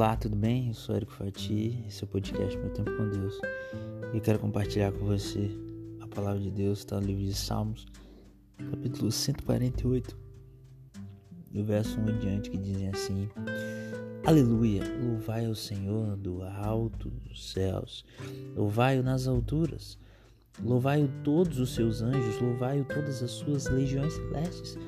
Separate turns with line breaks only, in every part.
Olá, tudo bem? Eu sou Érico Fati, esse é o podcast Meu Tempo com Deus. E eu quero compartilhar com você a palavra de Deus, está no livro de Salmos, capítulo 148, do verso 1 em diante, que dizem assim: Aleluia, louvai ao Senhor do alto dos céus, louvai-o nas alturas, louvai-o todos os seus anjos, louvai-o todas as suas legiões celestes,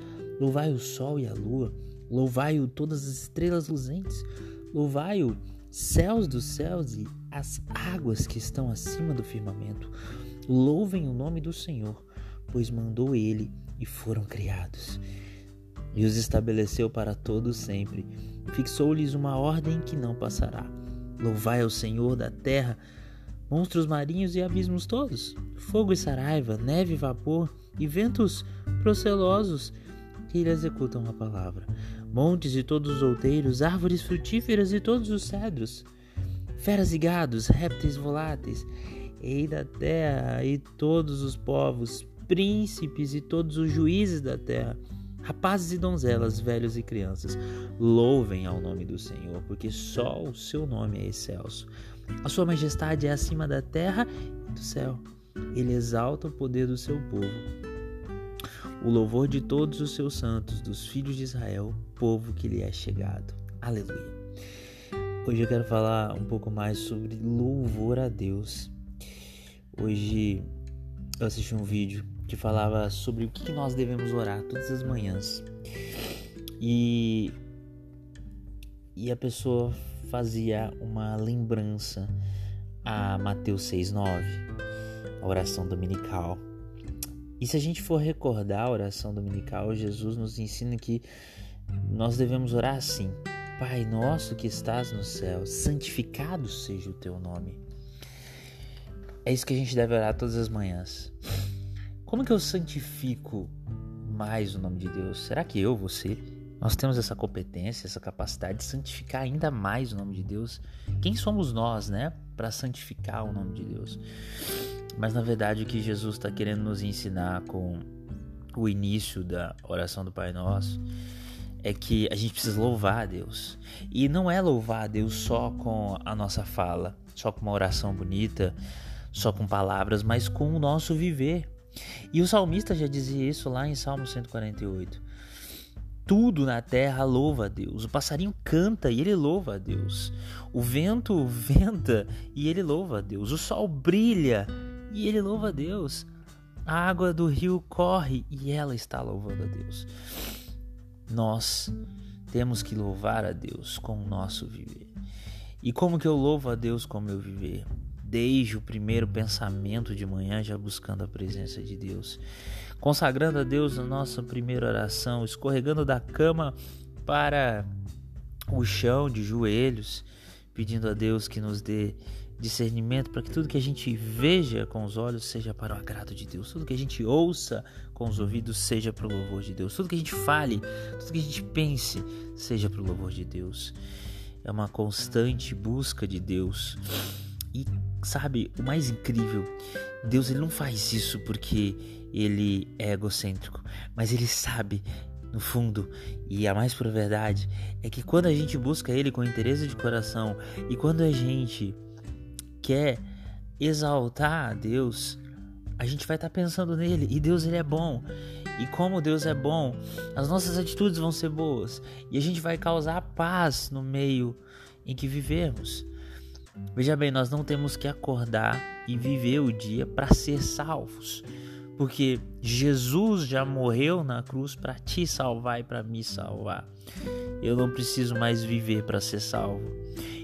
louvai o sol e a lua, louvai-o todas as estrelas luzentes Louvai-o, céus dos céus e as águas que estão acima do firmamento. Louvem o nome do Senhor, pois mandou ele e foram criados. E os estabeleceu para todos sempre. Fixou-lhes uma ordem que não passará. Louvai ao Senhor da terra, monstros marinhos e abismos todos, fogo e saraiva, neve e vapor, e ventos procelosos que lhe executam a palavra. Montes e todos os outeiros, árvores frutíferas e todos os cedros, feras e gados, répteis voláteis, rei da terra e todos os povos, príncipes e todos os juízes da terra, rapazes e donzelas, velhos e crianças, louvem ao nome do Senhor, porque só o seu nome é excelso. A sua majestade é acima da terra e do céu. Ele exalta o poder do seu povo o louvor de todos os seus santos, dos filhos de Israel, povo que lhe é chegado. Aleluia. Hoje eu quero falar um pouco mais sobre louvor a Deus. Hoje eu assisti um vídeo que falava sobre o que nós devemos orar todas as manhãs. E, e a pessoa fazia uma lembrança a Mateus 6,9, a oração dominical e se a gente for recordar a oração dominical, Jesus nos ensina que nós devemos orar assim: Pai nosso que estás no céu, santificado seja o teu nome. É isso que a gente deve orar todas as manhãs. Como que eu santifico mais o nome de Deus? Será que eu, você, nós temos essa competência, essa capacidade de santificar ainda mais o nome de Deus? Quem somos nós, né, para santificar o nome de Deus? Mas na verdade o que Jesus está querendo nos ensinar com o início da oração do Pai Nosso é que a gente precisa louvar a Deus. E não é louvar a Deus só com a nossa fala, só com uma oração bonita, só com palavras, mas com o nosso viver. E o salmista já dizia isso lá em Salmo 148. Tudo na terra louva a Deus. O passarinho canta e ele louva a Deus. O vento venta e ele louva a Deus. O sol brilha e ele louva a Deus. A água do rio corre e ela está louvando a Deus. Nós temos que louvar a Deus com o nosso viver. E como que eu louvo a Deus com o meu viver? Desde o primeiro pensamento de manhã, já buscando a presença de Deus, consagrando a Deus a nossa primeira oração, escorregando da cama para o chão de joelhos, pedindo a Deus que nos dê discernimento para que tudo que a gente veja com os olhos seja para o agrado de Deus, tudo que a gente ouça com os ouvidos seja para o louvor de Deus, tudo que a gente fale, tudo que a gente pense seja para o louvor de Deus. É uma constante busca de Deus. E sabe, o mais incrível, Deus ele não faz isso porque ele é egocêntrico, mas ele sabe no fundo, e a mais pura verdade é que quando a gente busca Ele com interesse de coração e quando a gente quer exaltar a Deus, a gente vai estar tá pensando nele e Deus ele é bom. E como Deus é bom, as nossas atitudes vão ser boas e a gente vai causar paz no meio em que vivemos. Veja bem, nós não temos que acordar e viver o dia para ser salvos, porque Jesus já morreu na cruz para te salvar e para me salvar. Eu não preciso mais viver para ser salvo.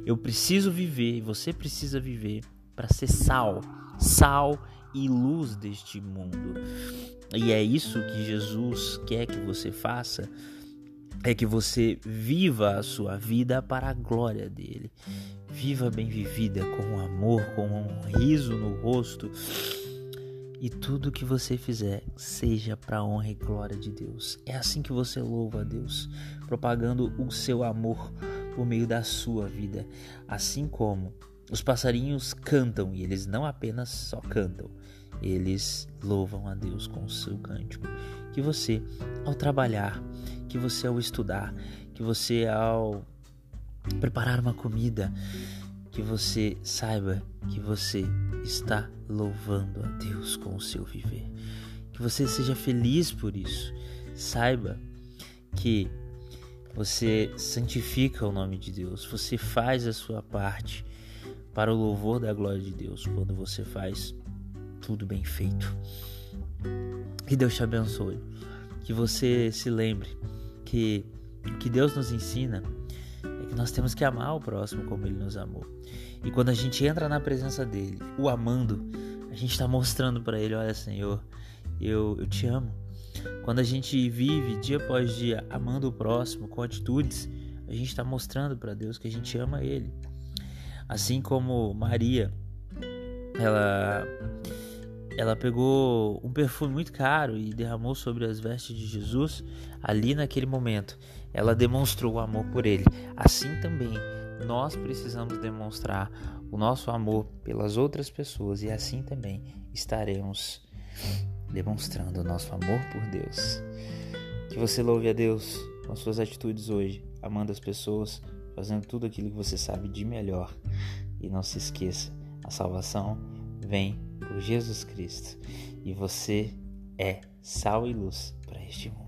Eu preciso viver você precisa viver para ser sal, sal e luz deste mundo. E é isso que Jesus quer que você faça, é que você viva a sua vida para a glória dele. Viva bem vivida, com amor, com um riso no rosto. E tudo que você fizer seja para a honra e glória de Deus. É assim que você louva a Deus, propagando o seu amor por meio da sua vida, assim como os passarinhos cantam e eles não apenas só cantam, eles louvam a Deus com o seu cântico. Que você, ao trabalhar, que você ao estudar, que você ao preparar uma comida, que você saiba que você está louvando a Deus com o seu viver. Que você seja feliz por isso. Saiba que você santifica o nome de Deus, você faz a sua parte para o louvor da glória de Deus quando você faz tudo bem feito. Que Deus te abençoe. Que você se lembre que o que Deus nos ensina é que nós temos que amar o próximo como ele nos amou. E quando a gente entra na presença dele, o amando, a gente está mostrando para ele: olha, Senhor, eu, eu te amo. Quando a gente vive dia após dia amando o próximo com atitudes, a gente está mostrando para Deus que a gente ama Ele. Assim como Maria, ela ela pegou um perfume muito caro e derramou sobre as vestes de Jesus ali naquele momento. Ela demonstrou o amor por ele. Assim também nós precisamos demonstrar o nosso amor pelas outras pessoas e assim também estaremos demonstrando o nosso amor por Deus. Que você louve a Deus com as suas atitudes hoje, amando as pessoas, fazendo tudo aquilo que você sabe de melhor. E não se esqueça, a salvação vem por Jesus Cristo e você é sal e luz para este mundo.